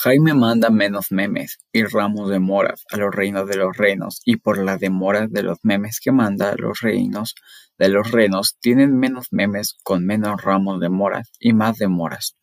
Jaime manda menos memes y ramos de moras a los reinos de los renos y por la demora de los memes que manda los reinos de los renos tienen menos memes con menos ramos de moras y más demoras.